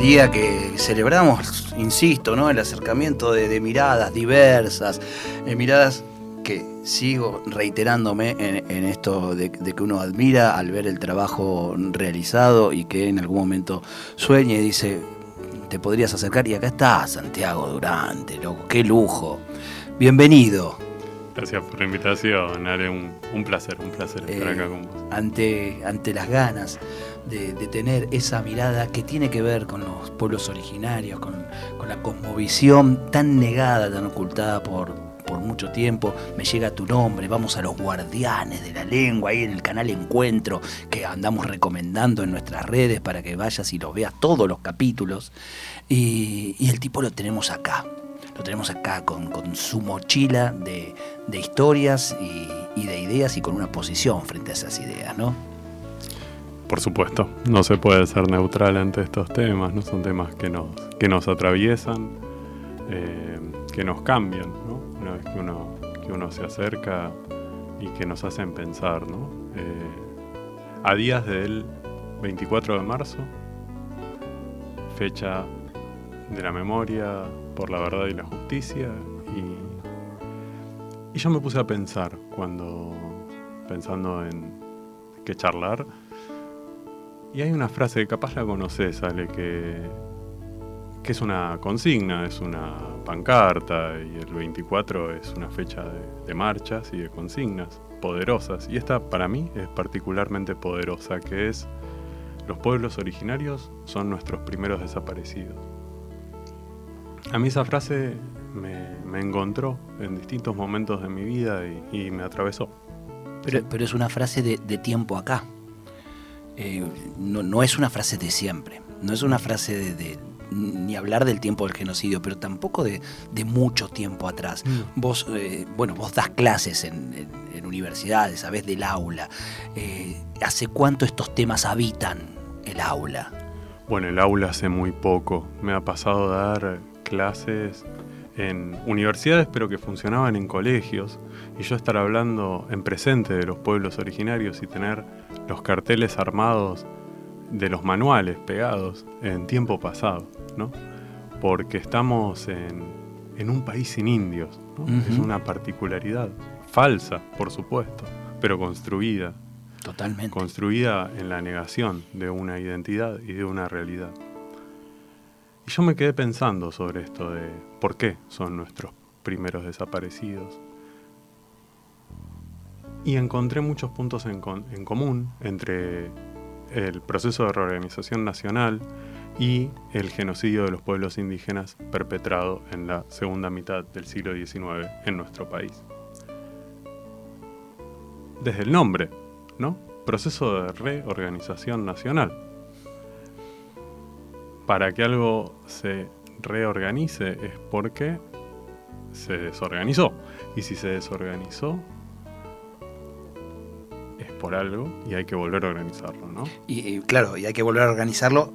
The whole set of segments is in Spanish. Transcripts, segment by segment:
Día que celebramos, insisto, ¿no? el acercamiento de, miradas diversas, eh, miradas que sigo reiterándome en, esto de, que uno admira al ver el trabajo realizado y que en algún momento sueña y dice, te podrías acercar y acá está Santiago Durante, loco, qué lujo. Bienvenido. Gracias por la invitación, Ale, un, placer, un placer estar eh, acá con vos. Ante, ante las ganas de, tener esa mirada que tiene que ver con los pueblos originarios, con, con la cosmovisión tan negada, tan ocultada por, por mucho tiempo, me llega tu nombre, vamos a los guardianes de la lengua, ahí en el canal Encuentro, que andamos recomendando en nuestras redes para que vayas y los veas todos los capítulos. Y, el tipo lo tenemos acá, lo tenemos acá con, su mochila de, historias y, y, de ideas y con una posición frente a esas ideas, ¿no? Por supuesto, no se puede ser neutral ante estos temas, no son temas que nos, que nos atraviesan, eh, que nos cambian, ¿no? una vez que uno, que uno se acerca y que nos hacen pensar, ¿no? Eh, a días del 24 de marzo, fecha de la memoria por la verdad y la justicia, y, y yo me puse a pensar cuando, pensando en qué charlar, y hay una frase que capaz la conoces, Ale, que es una consigna, es una pancarta y el 24 es una fecha de, marchas y de consignas poderosas. Y esta para mí es particularmente poderosa, que es los pueblos originarios son nuestros primeros desaparecidos. A mí esa frase me, encontró en distintos momentos de mi vida y, me atravesó. Pero, es una frase de, tiempo acá. Eh, no, es una frase de siempre. No es una frase de, ni hablar del tiempo del genocidio, pero tampoco de, mucho tiempo atrás. Mm. Vos, eh, bueno, vos das clases en, universidades, sabés del aula. Eh, ¿Hace cuánto estos temas habitan el aula? Bueno, el aula hace muy poco. Me ha pasado a dar clases en universidades, pero que funcionaban en colegios, y yo estar hablando en presente de los pueblos originarios y tener los carteles armados de los manuales pegados en tiempo pasado. Porque estamos en, un país sin indios, Es una particularidad falsa, por supuesto, pero construida. Totalmente. Construida en la negación de una identidad y de una realidad. Y yo me quedé pensando sobre esto de por qué son nuestros primeros desaparecidos. Y encontré muchos puntos en, común entre el proceso de reorganización nacional y el genocidio de los pueblos indígenas perpetrado en la segunda mitad del siglo XIX en nuestro país. Desde el nombre, ¿no? Proceso de reorganización nacional. Para que algo se reorganice es porque se desorganizó. Y si se desorganizó, es por algo y hay que volver a organizarlo, ¿no? Y, claro, y hay que volver a organizarlo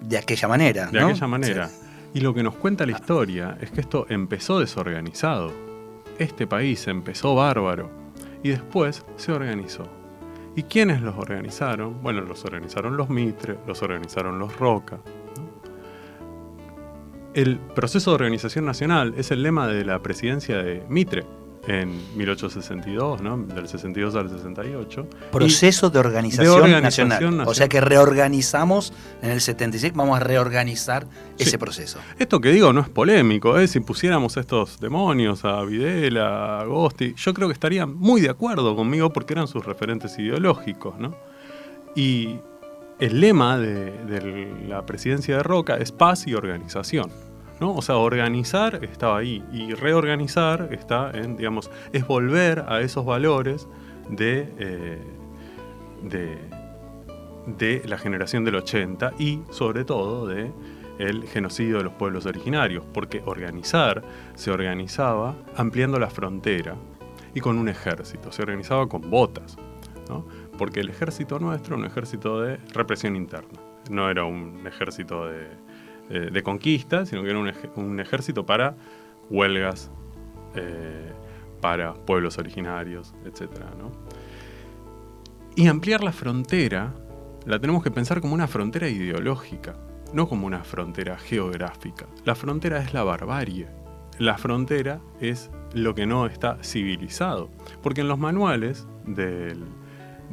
de aquella manera. De aquella manera. Y lo que nos cuenta la historia es que esto empezó desorganizado. Este país empezó bárbaro y después se organizó. ¿Y quiénes los organizaron? Bueno, los organizaron los Mitre, los organizaron los Roca. El proceso de organización nacional es el lema de la presidencia de Mitre, en 1862, ¿no? del 62 al 68. Proceso de organización, nacional. O sea que reorganizamos en el 76, vamos a reorganizar ese proceso. Esto que digo no es polémico, ¿eh? si pusiéramos estos demonios a Videla, a Agosti, yo creo que estarían muy de acuerdo conmigo porque eran sus referentes ideológicos. ¿no? Y el lema de la presidencia de Roca es paz y organización. O sea, organizar estaba ahí y reorganizar está en, digamos, es volver a esos valores de, eh, de, de la generación del 80 y sobre todo de el genocidio de los pueblos originarios, porque organizar se organizaba ampliando la frontera y con un ejército, se organizaba con botas, porque el ejército nuestro era un ejército de represión interna, no era un ejército de, conquista, sino que era un, ejército para huelgas, eh, para pueblos originarios, etc. Y ampliar la frontera la tenemos que pensar como una frontera ideológica, no como una frontera geográfica. La frontera es la barbarie. La frontera es lo que no está civilizado. Porque en los manuales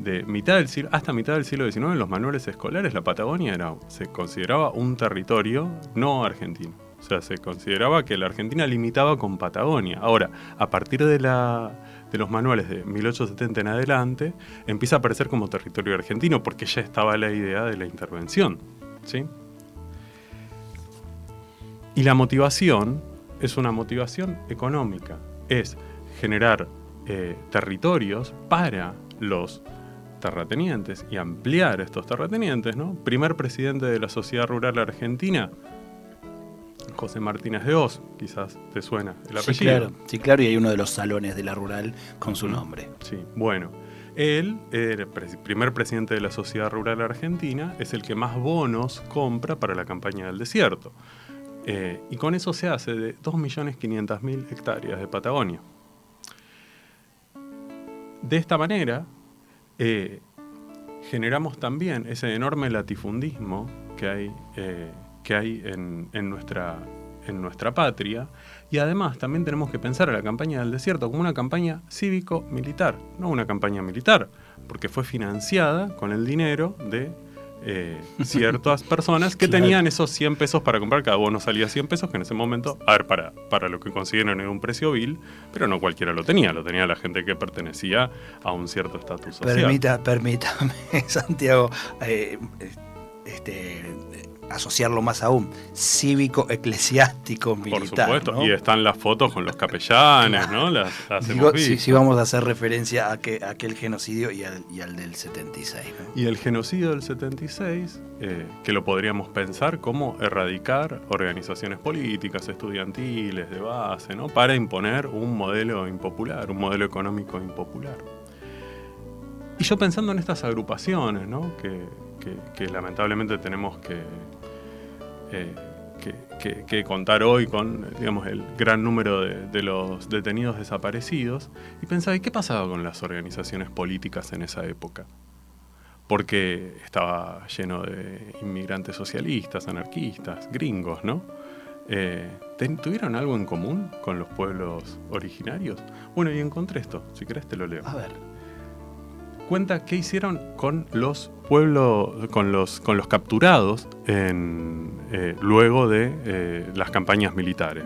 de mitad del siglo, hasta mitad del siglo XIX, en los manuales escolares, la Patagonia era, se consideraba un territorio no argentino. O sea, se consideraba que la Argentina limitaba con Patagonia. Ahora, a partir de, la, de los manuales de 1870 en adelante, empieza a aparecer como territorio argentino porque ya estaba la idea de la intervención. ¿sí? Y la motivación es una motivación económica, es generar eh, territorios para los terratenientes y ampliar estos terratenientes, ¿no? Primer presidente de la Sociedad Rural Argentina, José Martínez de Oz, quizás te suena el apellido. Sí, claro, sí, claro, y hay uno de los salones de la rural con su nombre. Sí, bueno. Él, el primer presidente de la Sociedad Rural Argentina, es el que más bonos compra para la campaña del desierto. Eh, y con eso se hace de 2.500.000 hectáreas de Patagonia. De esta manera, eh, generamos también ese enorme latifundismo que hay, eh, que hay en, nuestra, en nuestra patria. Y además también tenemos que pensar a la campaña del desierto como una campaña cívico-militar, no una campaña militar, porque fue financiada con el dinero de eh, ciertas personas que tenían esos 100 pesos para comprar, cada uno salía 100 pesos, que en ese momento, a ver, para, para lo que consiguieron era un precio vil, pero no cualquiera lo tenía, lo tenía la gente que pertenecía a un cierto estatus social. Permita, permítame, Santiago, eh, este, asociarlo más aún, cívico, eclesiástico, militar. Por supuesto, y están las fotos con los capellanes, ¿no? Las, sí, vamos a hacer referencia a, que, aquel genocidio y al, del 76. Y el genocidio del 76, eh, que lo podríamos pensar como erradicar organizaciones políticas, estudiantiles, de base, ¿no? Para imponer un modelo impopular, un modelo económico impopular. Y yo pensando en estas agrupaciones, ¿no? que lamentablemente tenemos que, que, contar hoy con digamos, el gran número de, los detenidos desaparecidos y pensaba, ¿y qué pasaba con las organizaciones políticas en esa época? Porque estaba lleno de inmigrantes socialistas, anarquistas, gringos, ¿no? Eh, ¿Tuvieron algo en común con los pueblos originarios? Bueno, y encontré esto, si querés te lo leo. A ver cuenta qué hicieron con los pueblos, con los, con los capturados en, eh, luego de eh, las campañas militares.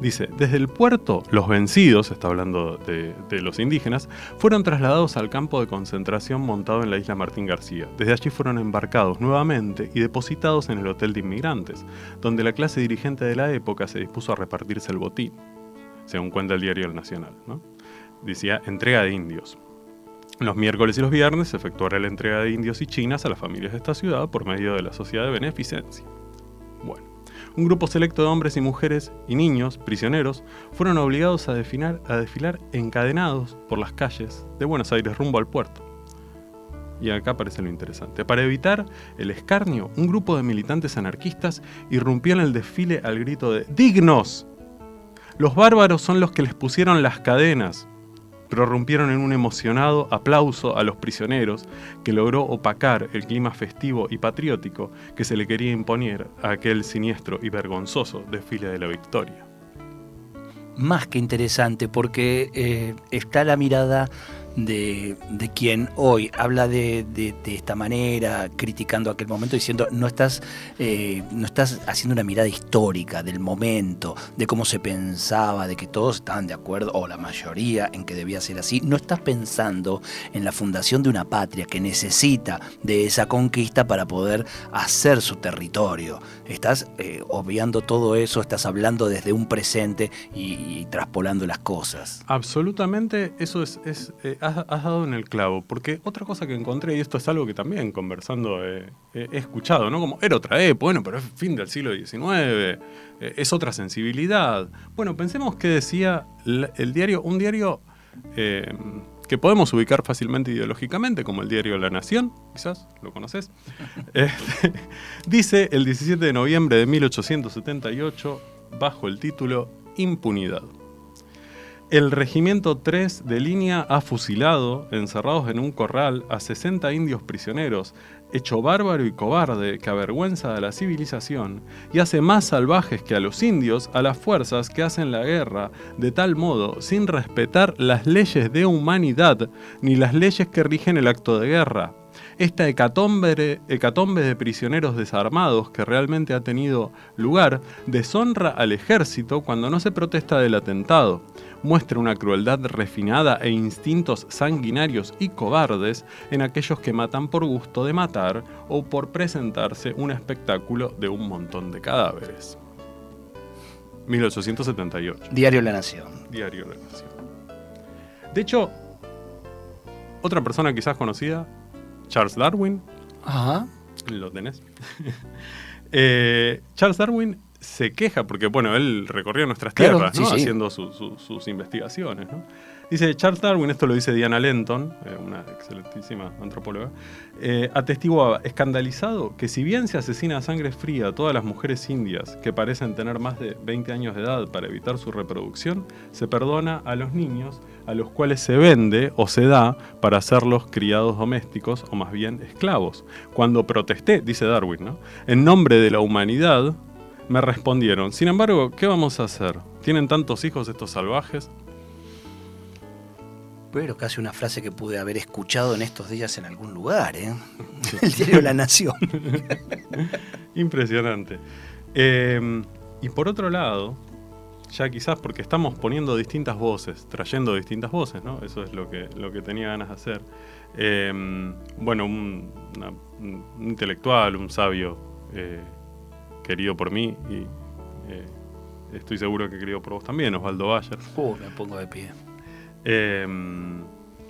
Dice, desde el puerto, los vencidos, está hablando de, los indígenas, fueron trasladados al campo de concentración montado en la isla Martín García. Desde allí fueron embarcados nuevamente y depositados en el Hotel de Inmigrantes, donde la clase dirigente de la época se dispuso a repartirse el botín, según cuenta el diario El Nacional. Decía, entrega de indios. Los miércoles y los viernes se efectuará la entrega de indios y chinas a las familias de esta ciudad por medio de la Sociedad de Beneficencia. Bueno, un grupo selecto de hombres y mujeres y niños, prisioneros, fueron obligados a, a desfilar encadenados por las calles de Buenos Aires rumbo al puerto. Y acá aparece lo interesante. Para evitar el escarnio, un grupo de militantes anarquistas irrumpió en el desfile al grito de ¡Dignos! Los bárbaros son los que les pusieron las cadenas, prorrumpieron en un emocionado aplauso a los prisioneros que logró opacar el clima festivo y patriótico que se le quería imponer a aquel siniestro y vergonzoso desfile de la victoria. Más que interesante porque eh, está la mirada de, quien hoy habla de, esta manera, criticando aquel momento, diciendo no estás, eh, no estás haciendo una mirada histórica del momento, de cómo se pensaba, de que todos estaban de acuerdo, o la mayoría, en que debía ser así. No estás pensando en la fundación de una patria que necesita de esa conquista para poder hacer su territorio. Estás eh, obviando todo eso, estás hablando desde un presente y, traspolando las cosas. Absolutamente, eso es, es, eh, has, dado en el clavo, porque otra cosa que encontré, y esto es algo que también conversando he escuchado, ¿no? Como era otra época, bueno, pero es fin del siglo XIX, eh, es otra sensibilidad. Bueno, pensemos que decía el diario, un diario eh, que podemos ubicar fácilmente ideológicamente, como el diario La Nación, quizás, ¿lo conoces? Este, dice el 17 de noviembre de 1878, bajo el título Impunidad. El regimiento 3 de línea ha fusilado, encerrados en un corral, a 60 indios prisioneros, hecho bárbaro y cobarde que avergüenza a la civilización y hace más salvajes que a los indios a las fuerzas que hacen la guerra, de tal modo sin respetar las leyes de humanidad ni las leyes que rigen el acto de guerra. Esta hecatombe, de prisioneros desarmados que realmente ha tenido lugar deshonra al ejército cuando no se protesta del atentado muestra una crueldad refinada e instintos sanguinarios y cobardes en aquellos que matan por gusto de matar o por presentarse un espectáculo de un montón de cadáveres. 1878. Diario La Nación. Diario La Nación. De hecho, otra persona quizás conocida, Charles Darwin. Ajá. Lo tenés. Eh, Charles Darwin se queja, porque bueno, él recorrió nuestras tierras, haciendo sus investigaciones. Dice Charles Darwin, esto lo dice Diana Lenton, eh, una excelentísima antropóloga, eh, atestiguaba, escandalizado, que si bien se asesina a sangre fría a todas las mujeres indias que parecen tener más de 20 años de edad para evitar su reproducción, se perdona a los niños a los cuales se vende o se da para hacerlos criados domésticos o más bien esclavos. Cuando protesté, dice Darwin, ¿no? en nombre de la humanidad, me respondieron, sin embargo, ¿qué vamos a hacer? ¿Tienen tantos hijos estos salvajes? Pero casi una frase que pude haber escuchado en estos días en algún lugar, ¿eh? El diario La Nación. Impresionante. Em, y por otro lado, ya quizás porque estamos poniendo distintas voces, trayendo distintas voces, ¿no? Eso es lo que, lo que tenía ganas de hacer. Em, bueno, un, intelectual, un sabio eh, querido por mí y eh, estoy seguro que querido por vos también, Osvaldo Bayer. Uh, me pongo de pie. Em,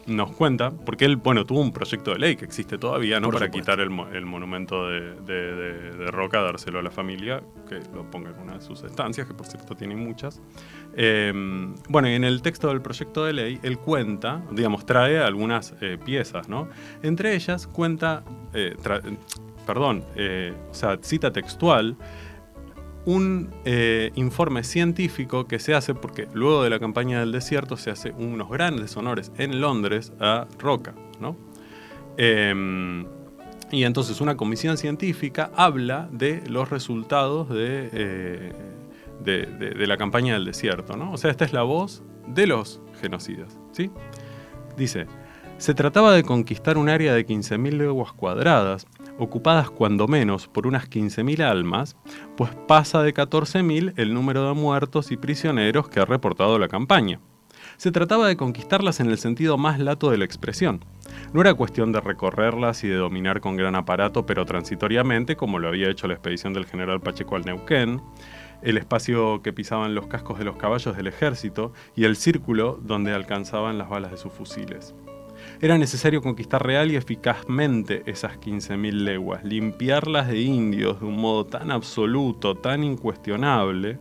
nos cuenta, porque él, bueno, tuvo un proyecto de ley que existe todavía, ¿no? Para quitar el, monumento de, Roca, dárselo a la familia, que lo ponga en una de sus estancias, que por cierto tiene muchas. Em, bueno, y en el texto del proyecto de ley, él cuenta, digamos, trae algunas eh, piezas, ¿no? Entre ellas cuenta, eh, perdón, eh, o sea, cita textual, un eh, informe científico que se hace porque luego de la campaña del desierto se hace unos grandes honores en Londres a Roca, ¿no? Em, y entonces una comisión científica habla de los resultados de, eh, de, la campaña del desierto, ¿no? O sea, esta es la voz de los genocidas, ¿sí? Dice, se trataba de conquistar un área de 15.000 leguas cuadradas ocupadas cuando menos por unas 15.000 almas, pues pasa de 14.000 el número de muertos y prisioneros que ha reportado la campaña. Se trataba de conquistarlas en el sentido más lato de la expresión. No era cuestión de recorrerlas y de dominar con gran aparato, pero transitoriamente, como lo había hecho la expedición del general Pacheco al Neuquén, el espacio que pisaban los cascos de los caballos del ejército y el círculo donde alcanzaban las balas de sus fusiles. Era necesario conquistar real y eficazmente esas 15.000 leguas, limpiarlas de indios de un modo tan absoluto, tan incuestionable,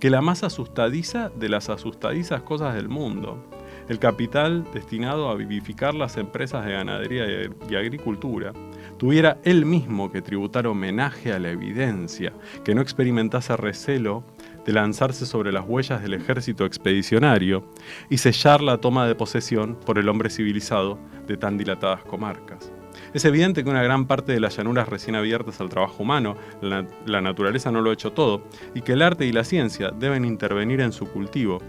que la más asustadiza de las asustadizas cosas del mundo, el capital destinado a vivificar las empresas de ganadería y agricultura, tuviera él mismo que tributar homenaje a la evidencia, que no experimentase recelo de lanzarse sobre las huellas del ejército expedicionario y sellar la toma de posesión por el hombre civilizado de tan dilatadas comarcas. Es evidente que una gran parte de las llanuras recién abiertas al trabajo humano, la, la naturaleza no lo ha hecho todo, y que el arte y la ciencia deben intervenir en su cultivo,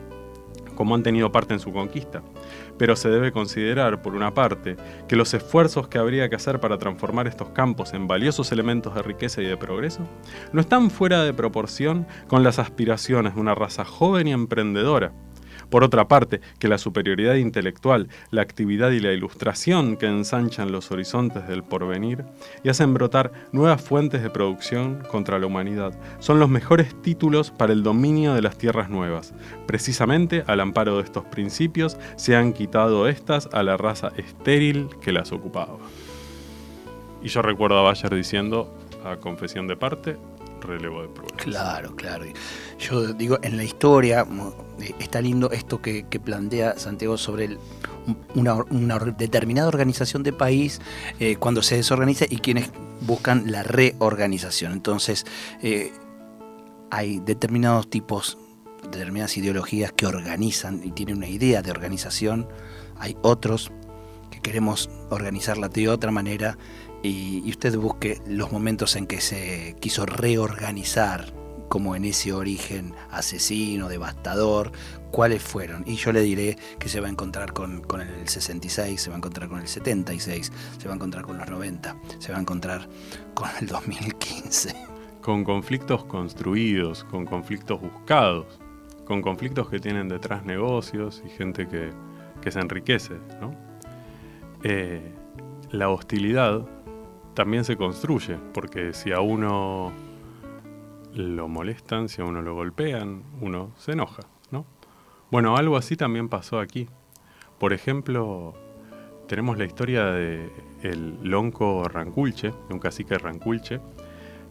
como han tenido parte en su conquista. Pero se debe considerar, por una parte, que los esfuerzos que habría que hacer para transformar estos campos en valiosos elementos de riqueza y de progreso no están fuera de proporción con las aspiraciones de una raza joven y emprendedora, Por otra parte, que la superioridad intelectual, la actividad y la ilustración que ensanchan los horizontes del porvenir y hacen brotar nuevas fuentes de producción contra la humanidad son los mejores títulos para el dominio de las tierras nuevas. Precisamente al amparo de estos principios se han quitado estas a la raza estéril que las ocupaba. Y yo recuerdo a Bayer diciendo, a confesión de parte, relevo de. Claro, claro. Yo digo, en la historia eh, está lindo esto que, plantea Santiago sobre una, determinada organización de país eh, cuando se desorganiza y quienes buscan la reorganización. Entonces, eh, hay determinados tipos, determinadas ideologías que organizan y tienen una idea de organización. Hay otros que queremos organizarla de otra manera y, usted busque los momentos en que se quiso reorganizar como en ese origen asesino, devastador, cuáles fueron. Y yo le diré que se va a encontrar con, con, el 66, se va a encontrar con el 76, se va a encontrar con los 90, se va a encontrar con el 2015. Con conflictos construidos, con conflictos buscados, con conflictos que tienen detrás negocios y gente que, que se enriquece. ¿no? Eh, la hostilidad también se construye, porque si a uno lo molestan, si a uno lo golpean, uno se enoja, ¿no? Bueno, algo así también pasó aquí. Por ejemplo, tenemos la historia de el lonco Ranculche, de un cacique Ranculche,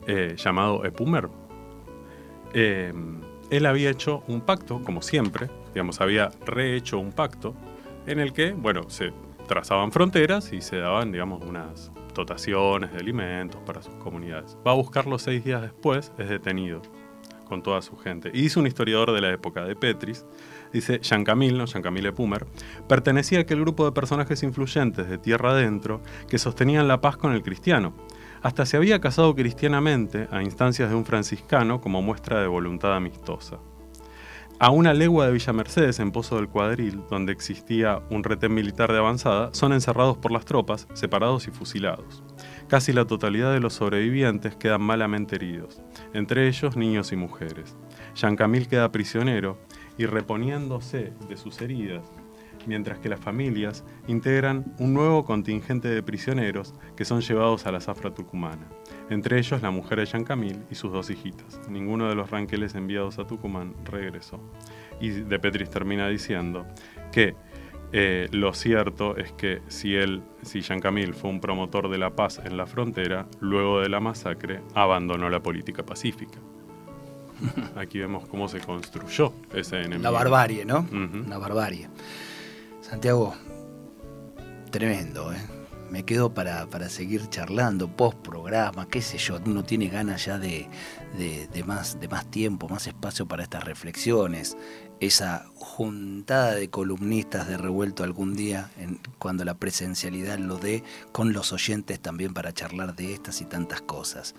eh, llamado Epumer. Eh, él había hecho un pacto, como siempre, digamos, había rehecho un pacto en el que, bueno, se trazaban fronteras y se daban, digamos, unas dotaciones de alimentos para sus comunidades. Va a buscarlo seis días después, es detenido con toda su gente. Y dice un historiador de la época de Petris, dice Jean Camille, no Jean Camille Pumer, pertenecía a aquel grupo de personajes influyentes de tierra adentro que sostenían la paz con el cristiano. Hasta se había casado cristianamente a instancias de un franciscano como muestra de voluntad amistosa. A una legua de Villa Mercedes, en Pozo del Cuadril, donde existía un retén militar de avanzada, son encerrados por las tropas, separados y fusilados. Casi la totalidad de los sobrevivientes quedan malamente heridos, entre ellos niños y mujeres. Jean Camille queda prisionero y reponiéndose de sus heridas, mientras que las familias integran un nuevo contingente de prisioneros que son llevados a la zafra tucumana entre ellos la mujer de Jean Camille y sus dos hijitas. Ninguno de los ranqueles enviados a Tucumán regresó. Y de Petris termina diciendo que eh, lo cierto es que si él, si Jean Camille fue un promotor de la paz en la frontera, luego de la masacre abandonó la política pacífica. Aquí vemos cómo se construyó ese enemigo. La barbarie, ¿no? La barbarie. Santiago, tremendo, ¿eh? me quedo para, seguir charlando, post programa, qué sé yo, uno tiene ganas ya de, más, de más tiempo, más espacio para estas reflexiones, esa juntada de columnistas de revuelto algún día, en, cuando la presencialidad lo dé, con los oyentes también para charlar de estas y tantas cosas.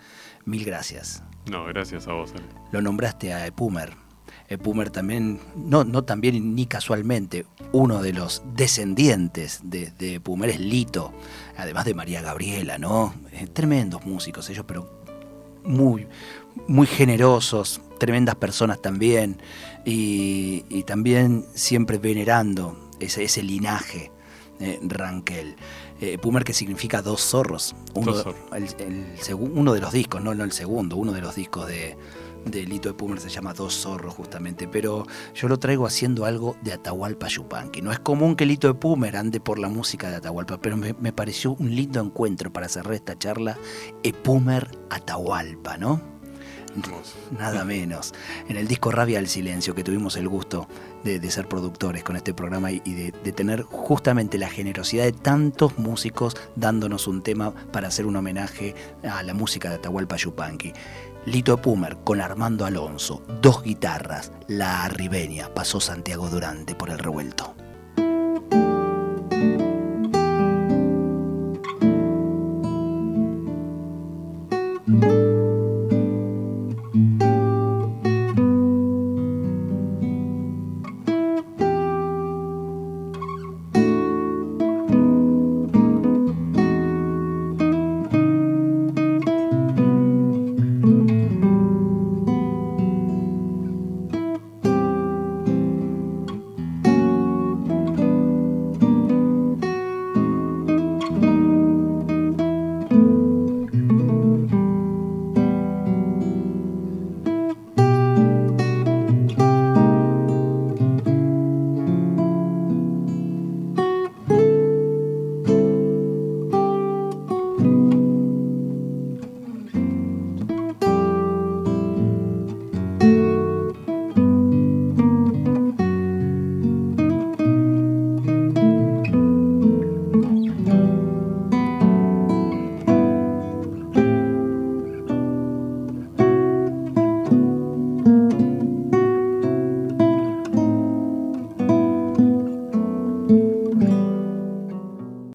Mil gracias. No, gracias a vos. Lo nombraste a Epumer Pumer también, no, no también ni casualmente, uno de los descendientes de, de Pumer es Lito, además de María Gabriela, ¿no? Eh, tremendos músicos ellos, pero muy, muy generosos, tremendas personas también, y, también siempre venerando ese, ese linaje eh, Rankel. Eh, Pumer que significa dos zorros. Uno, uno de los discos, no, no el segundo, uno de los discos de, de Lito de Pumer se llama Dos Zorros justamente, pero yo lo traigo haciendo algo de Atahualpa Yupanqui. No es común que Lito de Pumer ande por la música de Atahualpa, pero me, pareció un lindo encuentro para cerrar esta charla, Epumer Atahualpa, ¿no? Nada menos. En el disco Rabia al Silencio, que tuvimos el gusto de, ser productores con este programa y, de, de, tener justamente la generosidad de tantos músicos dándonos un tema para hacer un homenaje a la música de Atahualpa Yupanqui. Lito Pumer con Armando Alonso, dos guitarras, la arribeña, pasó Santiago Durante por el revuelto.